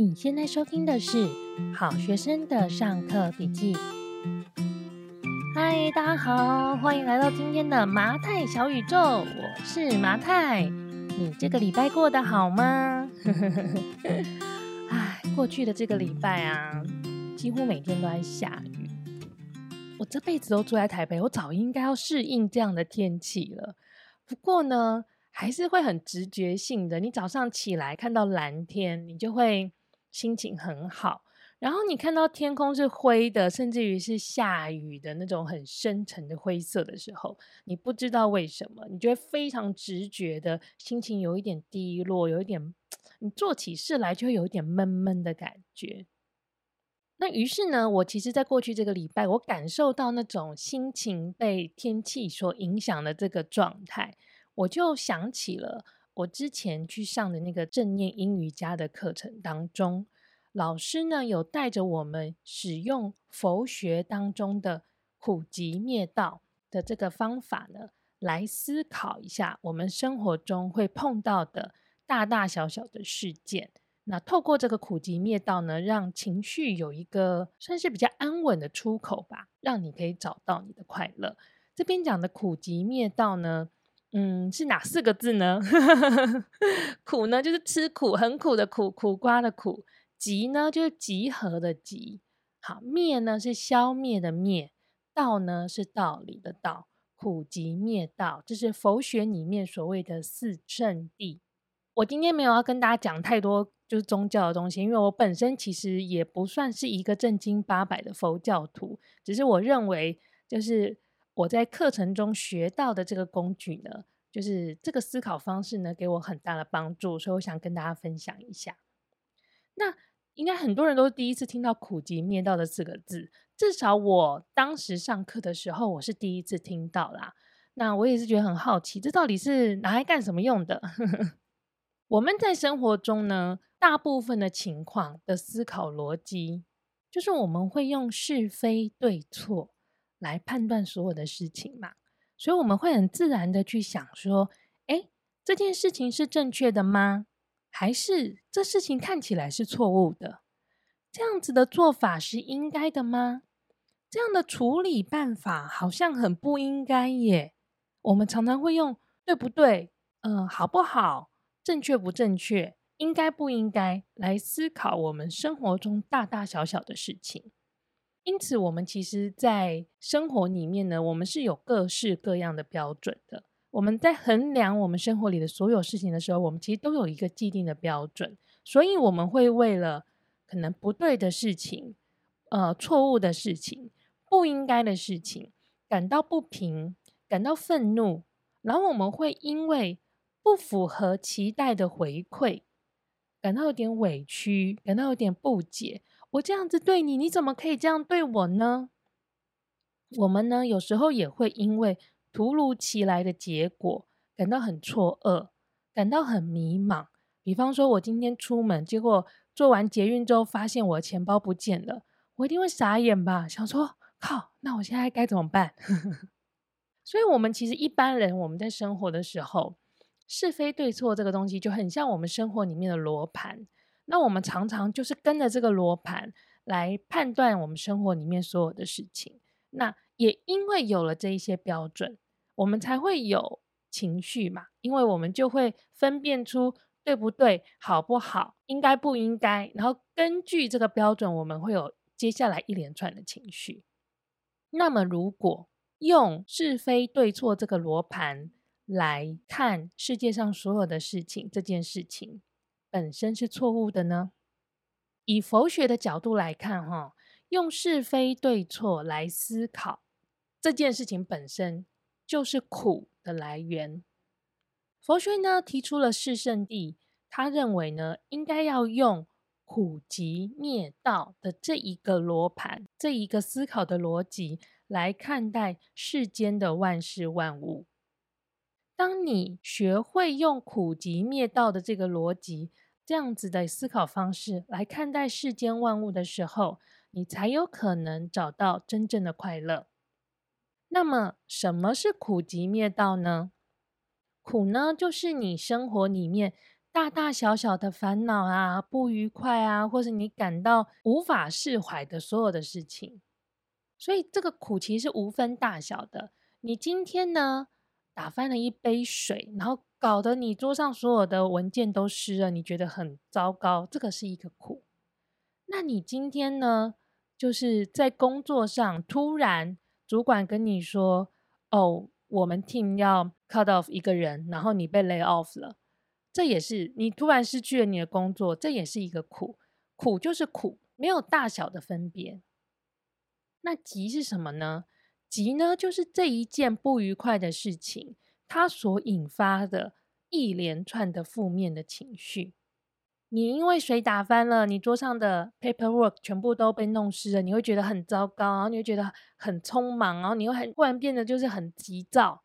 你现在收听的是好学生的上课笔记。嗨，大家好，欢迎来到今天的麻太小宇宙，我是麻太。你这个礼拜过得好吗？哎，过去的这个礼拜啊，几乎每天都在下雨。我这辈子都住在台北，我早应该要适应这样的天气了。不过呢，还是会很直觉性的，你早上起来看到蓝天，你就会心情很好。然后你看到天空是灰的，甚至于是下雨的那种很深沉的灰色的时候，你不知道为什么，你就会非常直觉的心情有一点低落，有一点，你做起事来就有一点闷闷的感觉。那于是呢，我其实在过去这个礼拜，我感受到那种心情被天气所影响的这个状态。我就想起了我之前去上的那个正念阴瑜伽的课程当中，老师呢有带着我们使用佛学当中的苦集灭道的这个方法呢，来思考一下我们生活中会碰到的大大小小的事件。那透过这个苦集灭道呢，让情绪有一个算是比较安稳的出口吧，让你可以找到你的快乐。这边讲的苦集灭道呢，嗯，是哪四个字呢？苦呢，就是吃苦，很苦的苦，苦瓜的苦；集呢，就是集合的集；好，灭呢，是消灭的灭；道呢，是道理的道。苦集灭道，这是佛学里面所谓的四圣谛。我今天没有要跟大家讲太多就是宗教的东西，因为我本身其实也不算是一个正经八百的佛教徒，只是我认为就是。我在课程中学到的这个工具呢，就是这个思考方式呢，给我很大的帮助，所以我想跟大家分享一下。那应该很多人都是第一次听到“苦集灭道”的四个字，至少我当时上课的时候，我是第一次听到啦。那我也是觉得很好奇，这到底是拿来干什么用的？我们在生活中呢，大部分的情况的思考逻辑，就是我们会用是非对错。来判断所有的事情嘛，所以我们会很自然的去想说，诶，这件事情是正确的吗？还是这事情看起来是错误的？这样子的做法是应该的吗？这样的处理办法好像很不应该耶。我们常常会用对不对？嗯、好不好？正确不正确？应该不应该？来思考我们生活中大大小小的事情。因此，我们其实，在生活里面呢，我们是有各式各样的标准的。我们在衡量我们生活里的所有事情的时候，我们其实都有一个既定的标准。所以，我们会为了可能不对的事情、呃，错误的事情、不应该的事情，感到不平、感到愤怒，然后我们会因为不符合期待的回馈，感到有点委屈，感到有点不解。我这样子对你，你怎么可以这样对我呢？我们呢，有时候也会因为突如其来的结果感到很错愕，感到很迷茫。比方说，我今天出门，结果坐完捷运之后，发现我的钱包不见了，我一定会傻眼吧？想说，靠，那我现在该怎么办？所以，我们其实一般人，我们在生活的时候，是非对错这个东西，就很像我们生活里面的罗盘。那我们常常就是跟着这个罗盘来判断我们生活里面所有的事情。那也因为有了这一些标准，我们才会有情绪嘛。因为我们就会分辨出对不对、好不好、应该不应该，然后根据这个标准，我们会有接下来一连串的情绪。那么，如果用是非对错这个罗盘来看世界上所有的事情，这件事情。本身是错误的呢？以佛学的角度来看，哈，用是非对错来思考这件事情本身就是苦的来源。佛学呢提出了四圣谛，他认为呢应该要用苦集灭道的这一个罗盘，这一个思考的逻辑来看待世间的万事万物。当你学会用苦集灭道的这个逻辑，这样子的思考方式来看待世间万物的时候，你才有可能找到真正的快乐。那么，什么是苦集灭道呢？苦呢，就是你生活里面大大小小的烦恼啊、不愉快啊，或是你感到无法释怀的所有的事情。所以这个苦其实是无分大小的。你今天呢，打翻了一杯水，然后搞得你桌上所有的文件都湿了，你觉得很糟糕，这个是一个苦。那你今天呢，就是在工作上突然主管跟你说：“哦，我们 team 要 cut off 一个人，然后你被 lay off 了。”这也是你突然失去了你的工作，这也是一个苦。苦就是苦，没有大小的分别。那急是什么呢？急呢，就是这一件不愉快的事情，它所引发的一连串的负面的情绪。你因为水打翻了，你桌上的 paperwork 全部都被弄湿了，你会觉得很糟糕，然后你会觉得很匆忙，然后你会很忽然变得就是很急躁。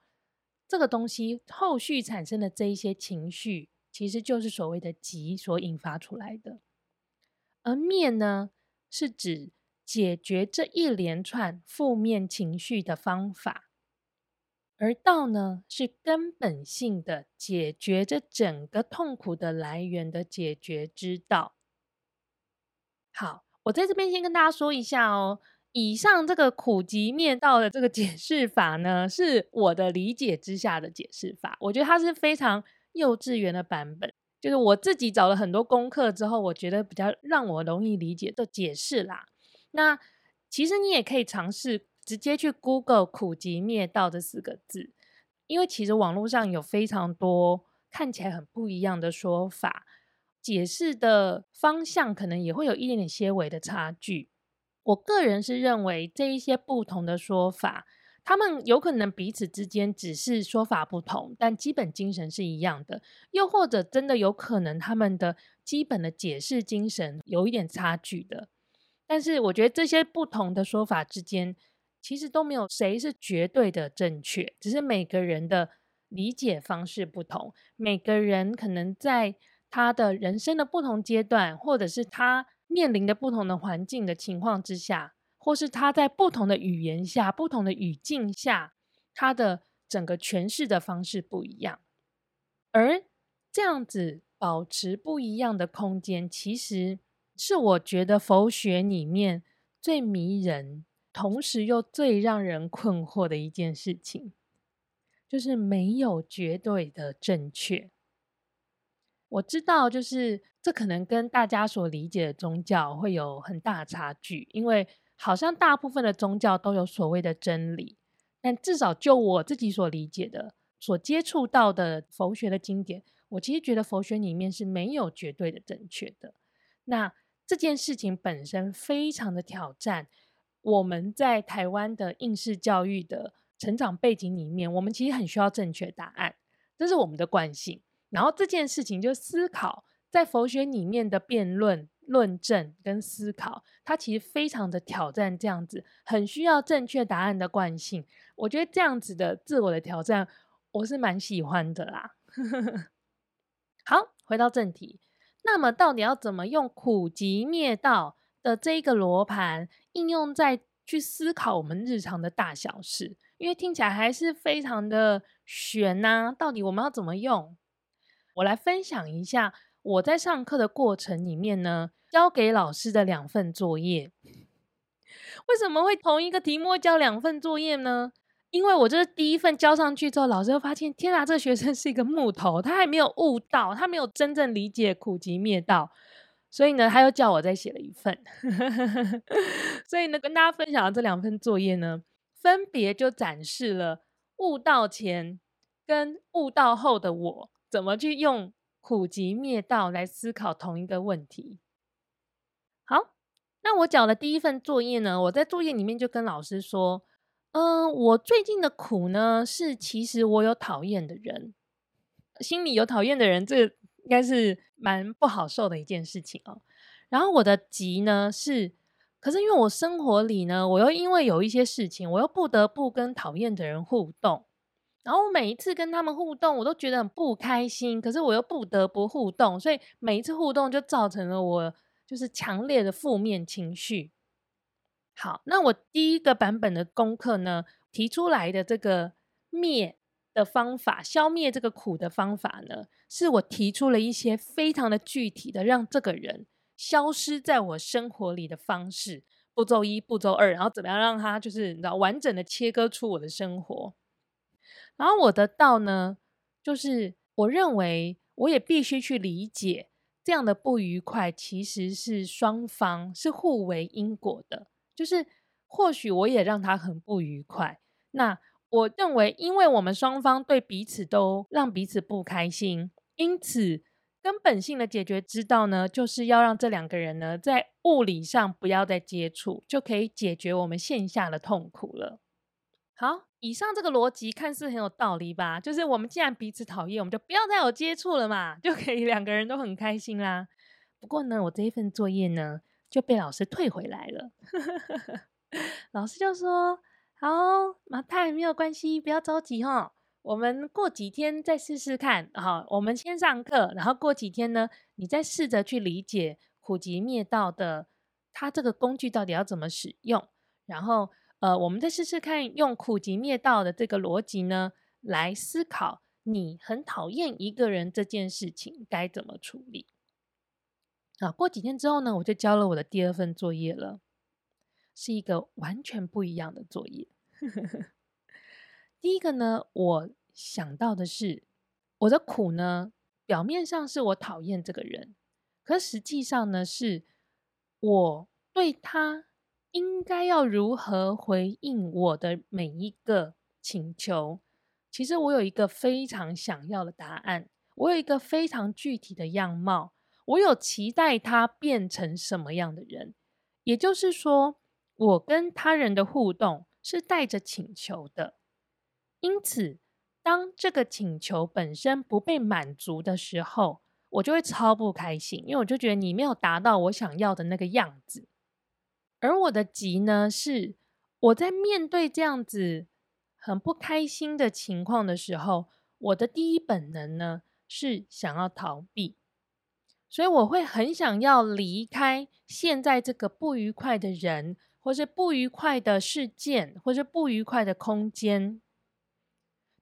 这个东西后续产生的这一些情绪，其实就是所谓的急所引发出来的。而面呢，是指解决这一连串负面情绪的方法，而道呢，是根本性的解决这整个痛苦的来源的解决之道。好，我在这边先跟大家说一下哦，以上这个苦集灭道的这个解释法呢，是我的理解之下的解释法，我觉得它是非常幼稚园的版本，就是我自己找了很多功课之后，我觉得比较让我容易理解的解释啦。那其实你也可以尝试直接去 Google“ 苦集灭道”这四个字，因为其实网络上有非常多看起来很不一样的说法，解释的方向可能也会有一点点些微的差距。我个人是认为这一些不同的说法，他们有可能彼此之间只是说法不同，但基本精神是一样的，又或者真的有可能他们的基本的解释精神有一点差距的。但是我觉得这些不同的说法之间，其实都没有谁是绝对的正确，只是每个人的理解方式不同。每个人可能在他的人生的不同阶段，或者是他面临的不同的环境的情况之下，或是他在不同的语言下、不同的语境下，他的整个诠释的方式不一样。而这样子保持不一样的空间，其实。是我觉得佛学里面最迷人，同时又最让人困惑的一件事情，就是没有绝对的正确。我知道，就是这可能跟大家所理解的宗教会有很大差距，因为好像大部分的宗教都有所谓的真理，但至少就我自己所理解的、所接触到的佛学的经典，我其实觉得佛学里面是没有绝对的正确的。那这件事情本身非常的挑战。我们在台湾的应试教育的成长背景里面，我们其实很需要正确答案，这是我们的惯性。然后这件事情就思考，在佛学里面的辩论、论证跟思考，它其实非常的挑战这样子，很需要正确答案的惯性。我觉得这样子的自我的挑战，我是蛮喜欢的啦。好，回到正题。那么，到底要怎么用苦集灭道的这一个罗盘应用在去思考我们日常的大小事？因为听起来还是非常的玄呐、到底我们要怎么用？我来分享一下我在上课的过程里面呢，交给老师的两份作业。为什么会同一个题目交两份作业呢？因为我这第一份交上去之后，老师就发现，天啊，这个学生是一个木头，他还没有悟道，他没有真正理解苦集灭道，所以呢，他又叫我再写了一份。所以呢，跟大家分享的这两份作业呢，分别就展示了悟道前跟悟道后的我怎么去用苦集灭道来思考同一个问题。好，那我缴了第一份作业呢，我在作业里面就跟老师说。嗯、我最近的苦呢，是其实我有讨厌的人，心里有讨厌的人，这应该是蛮不好受的一件事情哦。然后我的急呢是，可是因为我生活里呢，我又因为有一些事情，我又不得不跟讨厌的人互动。然后我每一次跟他们互动，我都觉得很不开心，可是我又不得不互动，所以每一次互动就造成了我就是强烈的负面情绪。好，那我第一个版本的功课呢，提出来的这个灭的方法，消灭这个苦的方法呢，是我提出了一些非常的具体的，让这个人消失在我生活里的方式。步骤一，步骤二，然后怎么样让他就是你知道完整的切割出我的生活。然后我的道呢，就是我认为我也必须去理解这样的不愉快其实是双方是互为因果的，就是或许我也让他很不愉快。那我认为，因为我们双方对彼此都让彼此不开心，因此根本性的解决之道呢，就是要让这两个人呢在物理上不要再接触，就可以解决我们线下的痛苦了。好。以上这个逻辑看似很有道理吧？就是我们既然彼此讨厌，我们就不要再有接触了嘛，就可以两个人都很开心啦。不过呢，我这一份作业呢就被老师退回来了。老师就说：“好，马太没有关系，不要着急哈，我们过几天再试试看。好，我们先上课，然后过几天呢，你再试着去理解苦集灭道的它这个工具到底要怎么使用，然后。”呃，我们再试试看，用苦集灭道的这个逻辑呢，来思考你很讨厌一个人这件事情该怎么处理。啊，过几天之后呢，我就交了我的第二份作业了，是一个完全不一样的作业。第一个呢，我想到的是，我的苦呢，表面上是我讨厌这个人，可实际上呢，是我对他。应该要如何回应我的每一个请求？其实我有一个非常想要的答案，我有一个非常具体的样貌，我有期待他变成什么样的人。也就是说，我跟他人的互动是带着请求的。因此，当这个请求本身不被满足的时候，我就会超不开心，因为我就觉得你没有达到我想要的那个样子。而我的急呢，是我在面对这样子很不开心的情况的时候，我的第一本能呢是想要逃避，所以我会很想要离开现在这个不愉快的人，或是不愉快的事件，或是不愉快的空间。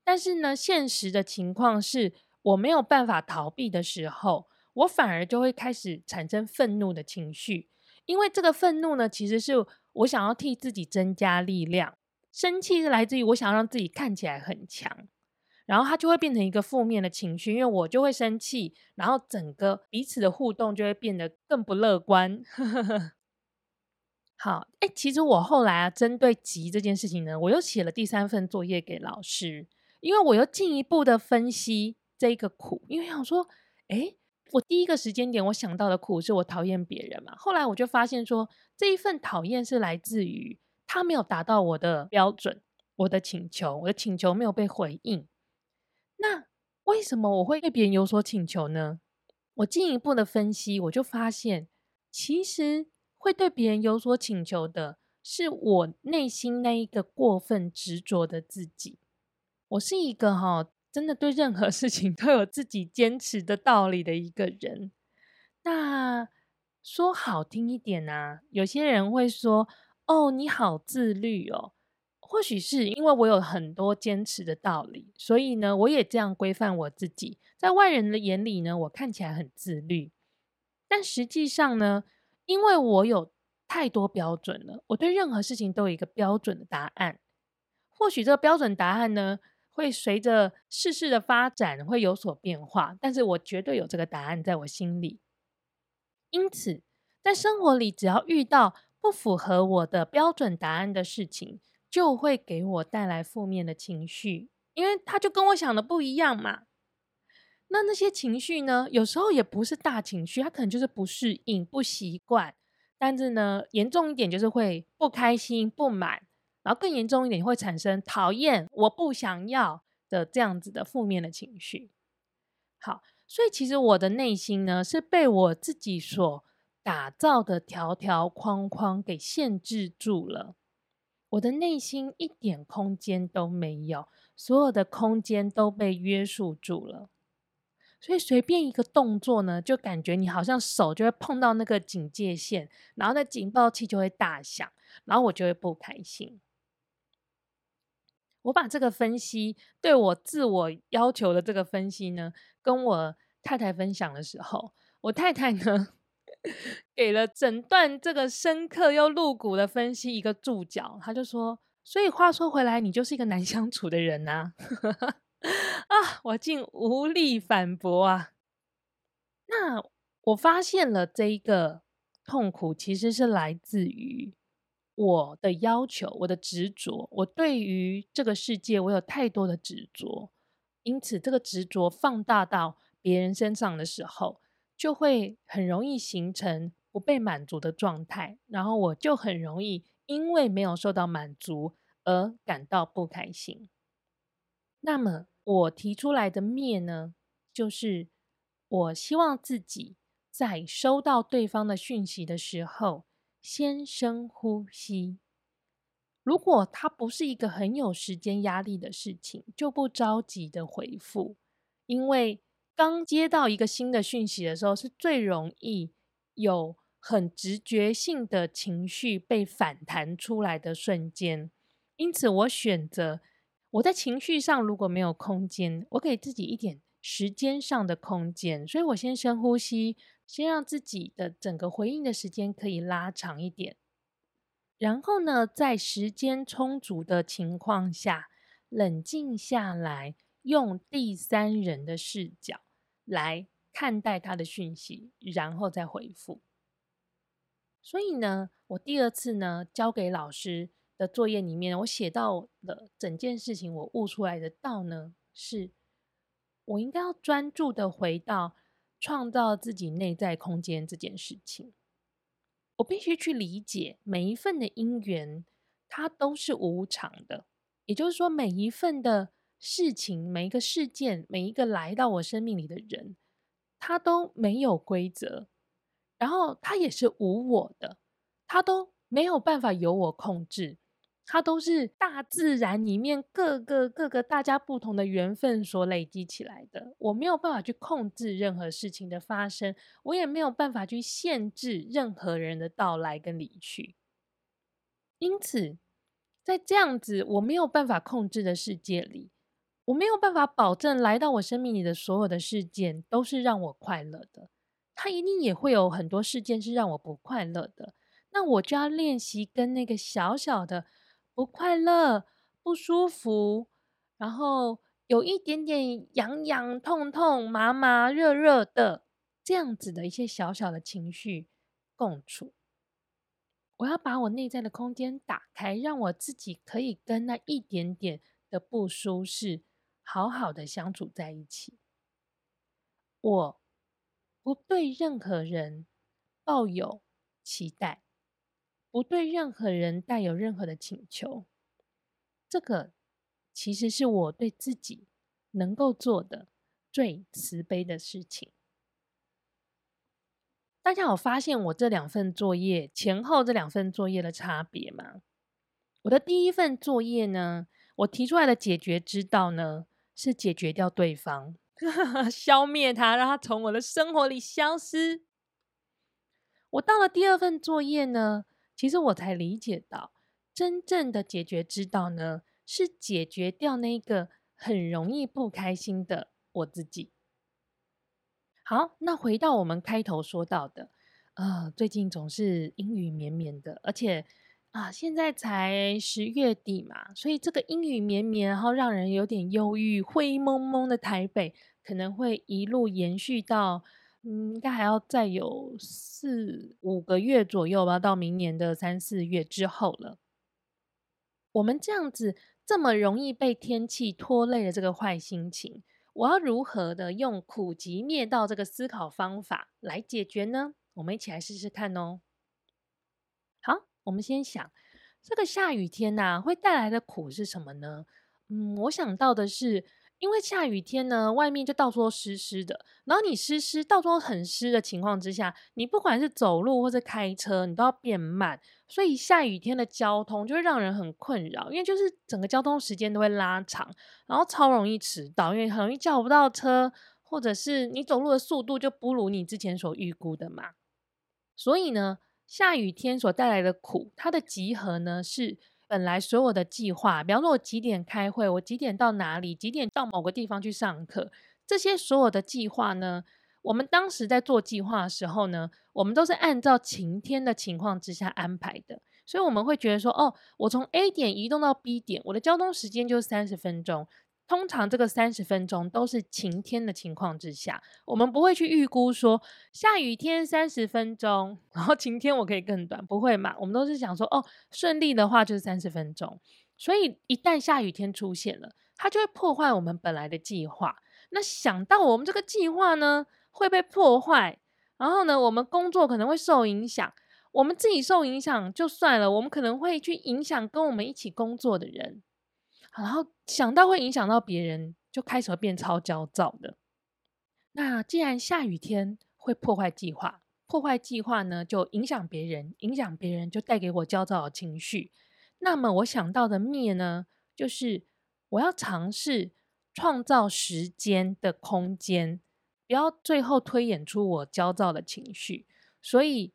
但是呢，现实的情况是我没有办法逃避的时候，我反而就会开始产生愤怒的情绪。因为这个愤怒呢，其实是我想要替自己增加力量。生气是来自于我想让自己看起来很强，然后它就会变成一个负面的情绪，因为我就会生气，然后整个彼此的互动就会变得更不乐观。好，哎，其实我后来啊，针对急这件事情呢，我又写了第三份作业给老师，因为我又进一步的分析这个苦，因为想说，哎。我第一个时间点，我想到的苦是我讨厌别人嘛。后来我就发现说，这一份讨厌是来自于他没有达到我的标准，我的请求，我的请求没有被回应。那为什么我会对别人有所请求呢？我进一步的分析，我就发现，其实会对别人有所请求的是我内心那一个过分执着的自己。我是一个哈。真的对任何事情都有自己坚持的道理的一个人。那说好听一点啊，有些人会说：“哦，你好自律哦。”或许是因为我有很多坚持的道理，所以呢，我也这样规范我自己。在外人的眼里呢，我看起来很自律。但实际上呢，因为我有太多标准了，我对任何事情都有一个标准的答案。或许这个标准答案呢，会随着世事的发展会有所变化，但是我绝对有这个答案在我心里。因此，在生活里，只要遇到不符合我的标准答案的事情，就会给我带来负面的情绪，因为他就跟我想的不一样嘛。那那些情绪呢，有时候也不是大情绪，它可能就是不适应、不习惯，但是呢，严重一点就是会不开心、不满。然后更严重一点，会产生讨厌、我不想要的这样子的负面的情绪。好，所以其实我的内心呢，是被我自己所打造的条条框框给限制住了。我的内心一点空间都没有，所有的空间都被约束住了。所以随便一个动作呢，就感觉你好像手就会碰到那个警戒线，然后那警报器就会大响，然后我就会不开心。我把这个分析对我自我要求的这个分析呢，跟我太太分享的时候，我太太呢给了整段这个深刻又露骨的分析一个注脚，他就说：“所以话说回来，你就是一个难 相处的人呐、啊！”啊，我竟无力反驳啊！那我发现了这一个痛苦，其实是来自于。我的要求，我的执着，我对于这个世界，我有太多的执着，因此这个执着放大到别人身上的时候，就会很容易形成不被满足的状态，然后我就很容易因为没有受到满足而感到不开心。那么我提出来的灭呢，就是我希望自己在收到对方的讯息的时候。先深呼吸。如果它不是一个很有时间压力的事情，就不着急的回复，因为刚接到一个新的讯息的时候，是最容易有很直觉性的情绪被反弹出来的瞬间。因此，我选择我在情绪上如果没有空间，我给自己一点时间上的空间，所以我先深呼吸。先让自己的整个回应的时间可以拉长一点，然后呢，在时间充足的情况下，冷静下来，用第三人的视角来看待他的讯息，然后再回复。所以呢，我第二次呢交给老师的作业里面，我写到了整件事情，我悟出来的道呢，是我应该要专注的回到。创造自己内在空间这件事情，我必须去理解每一份的因缘，它都是无常的。也就是说，每一份的事情、每一个事件、每一个来到我生命里的人，他都没有规则，然后他也是无我的，他都没有办法由我控制。他都是大自然里面各个各个大家不同的缘分所累积起来的，我没有办法去控制任何事情的发生，我也没有办法去限制任何人的到来跟离去。因此，在这样子我没有办法控制的世界里，我没有办法保证来到我生命里的所有的事件都是让我快乐的，它一定也会有很多事件是让我不快乐的。那我就要练习跟那个小小的。不快乐、不舒服，然后有一点点痒痒、痛痛、麻麻、热热的这样子的一些小小的情绪共处。我要把我内在的空间打开，让我自己可以跟那一点点的不舒适好好的相处在一起。我不对任何人抱有期待。不对任何人带有任何的请求，这个其实是我对自己能够做的最慈悲的事情。大家有发现我这两份作业前后这两份作业的差别吗？我的第一份作业呢，我提出来的解决之道呢，是解决掉对方，消灭他，让他从我的生活里消失。我到了第二份作业呢，其实我才理解到，真正的解决之道呢，是解决掉那个很容易不开心的我自己。好，那回到我们开头说到的，呃，最近总是阴雨绵绵的，而且啊，现在才十月底嘛，所以这个阴雨绵绵，然后让人有点忧郁、灰蒙蒙的台北，可能会一路延续到。嗯，应该还要再有四五个月左右吧，到明年的三四月之后了。我们这样子这么容易被天气拖累的这个坏心情，我要如何的用苦集灭道这个思考方法来解决呢？我们一起来试试看哦。我们先想这个下雨天呐、啊，会带来的苦是什么呢？嗯，我想到的是。因为下雨天呢，外面就到处都湿湿的，然后你湿湿，到处都很湿的情况之下，你不管是走路或者开车，你都要变慢，所以下雨天的交通就会让人很困扰，因为就是整个交通时间都会拉长，然后超容易迟到，因为很容易叫不到车，或者是你走路的速度就不如你之前所预估的嘛。所以呢，下雨天所带来的苦，它的集合呢是本来所有的计划，比方说我几点开会，我几点到哪里，几点到某个地方去上课，这些所有的计划呢，我们当时在做计划的时候呢，我们都是按照晴天的情况之下安排的，所以我们会觉得说，哦，我从 A 点移动到 B 点，我的交通时间就是三十分钟。通常这个三十分钟都是晴天的情况之下，我们不会去预估说下雨天三十分钟，然后晴天我可以更短，不会嘛？我们都是想说哦，顺利的话就是三十分钟。所以一旦下雨天出现了，它就会破坏我们本来的计划。那想到我们这个计划呢会被破坏，然后呢我们工作可能会受影响，我们自己受影响就算了，我们可能会去影响跟我们一起工作的人。然后想到会影响到别人，就开始会变超焦躁的。那既然下雨天会破坏计划，破坏计划呢就影响别人，影响别人就带给我焦躁的情绪。那么我想到的灭呢，就是我要尝试创造时间的空间，不要最后推演出我焦躁的情绪。所以。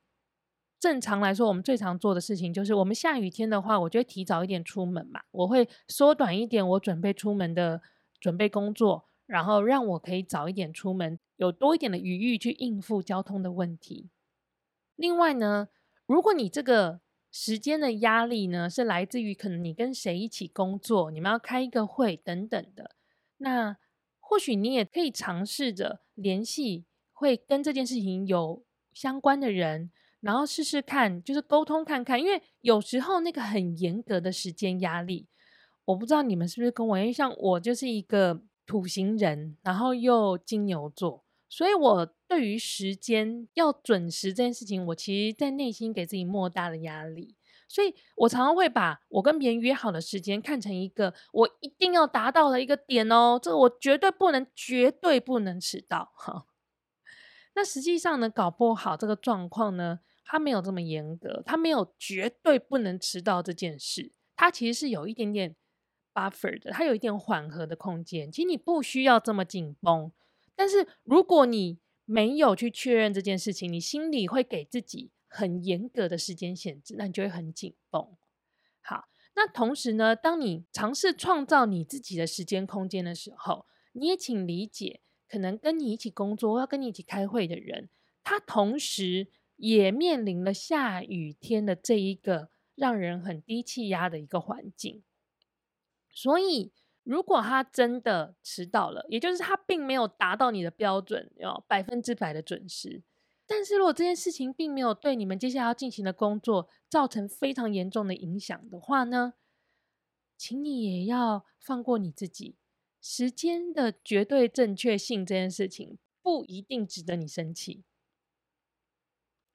正常来说，我们最常做的事情就是，我们下雨天的话，我就会提早一点出门嘛，我会缩短一点我准备出门的准备工作，然后让我可以早一点出门，有多一点的余裕去应付交通的问题。另外呢，如果你这个时间的压力呢，是来自于可能你跟谁一起工作，你们要开一个会等等的，那或许你也可以尝试着联系会跟这件事情有相关的人。然后试试看，就是沟通看看，因为有时候那个很严格的时间压力，我不知道你们是不是跟我，一样像我就是一个土型人，然后又金牛座，所以我对于时间要准时这件事情，我其实在内心给自己莫大的压力，所以我常常会把我跟别人约好的时间看成一个我一定要达到的一个点哦，这个我绝对不能，绝对不能迟到哈。那实际上呢，搞不好这个状况呢。他没有这么严格，他没有绝对不能迟到这件事，他其实是有一点点 buffer 的，他有一点缓和的空间。其实你不需要这么紧绷，但是如果你没有去确认这件事情，你心里会给自己很严格的时间限制，那你就会很紧绷。好，那同时呢，当你尝试创造你自己的时间空间的时候，你也请理解，可能跟你一起工作、要跟你一起开会的人，他同时。也面临了下雨天的这一个让人很低气压的一个环境，所以如果他真的迟到了，也就是他并没有达到你的标准，要百分之百的准时。但是如果这件事情并没有对你们接下来要进行的工作造成非常严重的影响的话呢，请你也要放过你自己。时间的绝对正确性这件事情不一定值得你生气。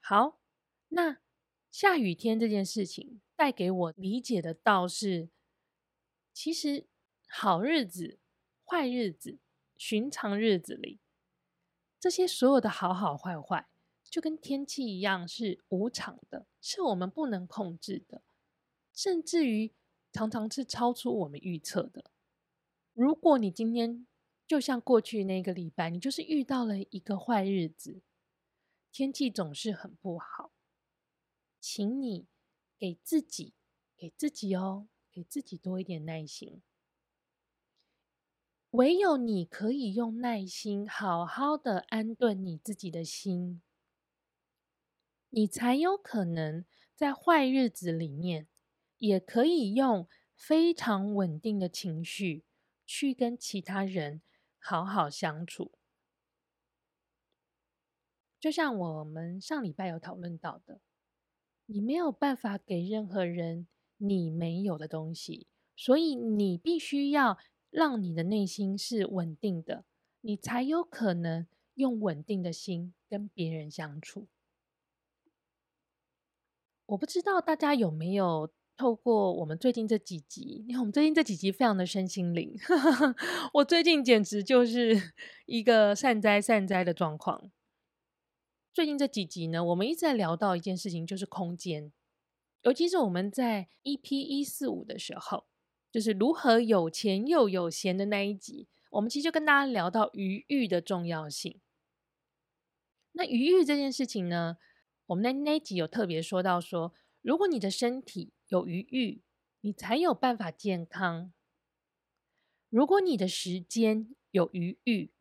好，那下雨天这件事情带给我理解的倒是，其实好日子、坏日子、寻常日子里，这些所有的好好坏坏，就跟天气一样是无常的，是我们不能控制的，甚至于常常是超出我们预测的。如果你今天就像过去那个礼拜，你就是遇到了一个坏日子。天气总是很不好，请你给自己、给自己哦，给自己多一点耐心。唯有你可以用耐心好好的安顿你自己的心，你才有可能在坏日子里面，也可以用非常稳定的情绪去跟其他人好好相处。就像我们上礼拜有讨论到的，你没有办法给任何人你没有的东西，所以你必须要让你的内心是稳定的，你才有可能用稳定的心跟别人相处。我不知道大家有没有透过我们最近这几集，因为我们最近这几集非常的身心灵，我最近简直就是一个善哉善哉的状况。最近这几集呢，我们一直在聊到一件事情，就是空间。尤其是我们在 EP 一四五的时候，就是如何有钱又有闲的那一集，我们其实就跟大家聊到余裕的重要性。那余裕这件事情呢，我们在那一集有特别说到说，如果你的身体有余裕，你才有办法健康；如果你的时间有余裕，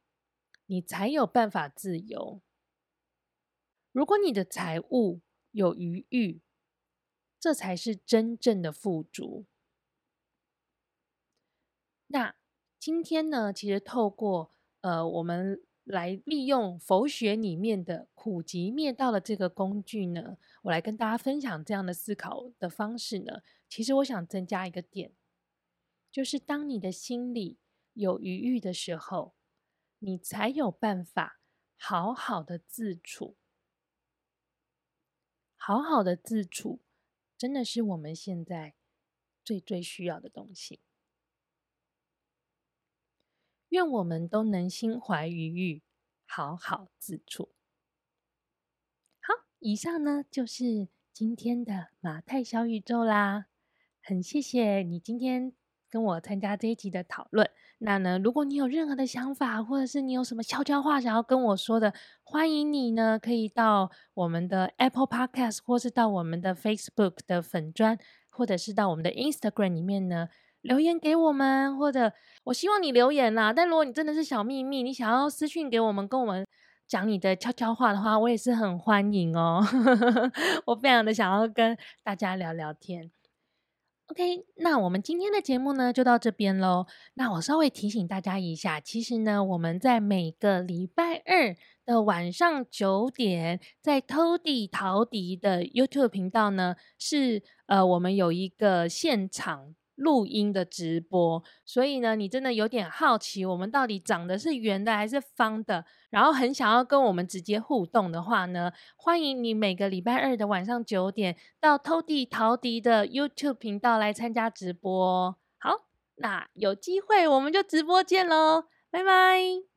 你才有办法自由；如果你的财务有余裕，这才是真正的富足。那今天呢，其实透过呃，我们来利用佛学里面的苦集灭道的这个工具呢，我来跟大家分享这样的思考的方式呢。其实我想增加一个点，就是当你的心里有余裕的时候，你才有办法好好的自处。好好的自处，真的是我们现在最最需要的东西。愿我们都能心怀余裕，好好自处。好，以上呢就是今天的马太小宇宙啦。很谢谢你今天跟我参加这一集的讨论。那呢，如果你有任何的想法，或者是你有什么悄悄话想要跟我说的，欢迎你呢可以到我们的 Apple Podcast，或是到我们的 Facebook 的粉砖，或者是到我们的 Instagram 里面呢。留言给我们，或者我希望你留言啦。但如果你真的是小秘密，你想要私讯给我们，跟我们讲你的悄悄话的话，我也是很欢迎哦。我非常的想要跟大家聊聊天。OK，那我们今天的节目呢就到这边喽。那我稍微提醒大家一下，其实呢我们在每个礼拜二的晚上九点，在 Toddy 陶笛的 YouTube 频道呢是呃我们有一个现场。录音的直播，所以呢，你真的有点好奇，我们到底长的是圆的还是方的？然后很想要跟我们直接互动的话呢，欢迎你每个礼拜二的晚上九点到偷地陶迪的 YouTube 频道来参加直播。好，那有机会我们就直播见喽，拜拜。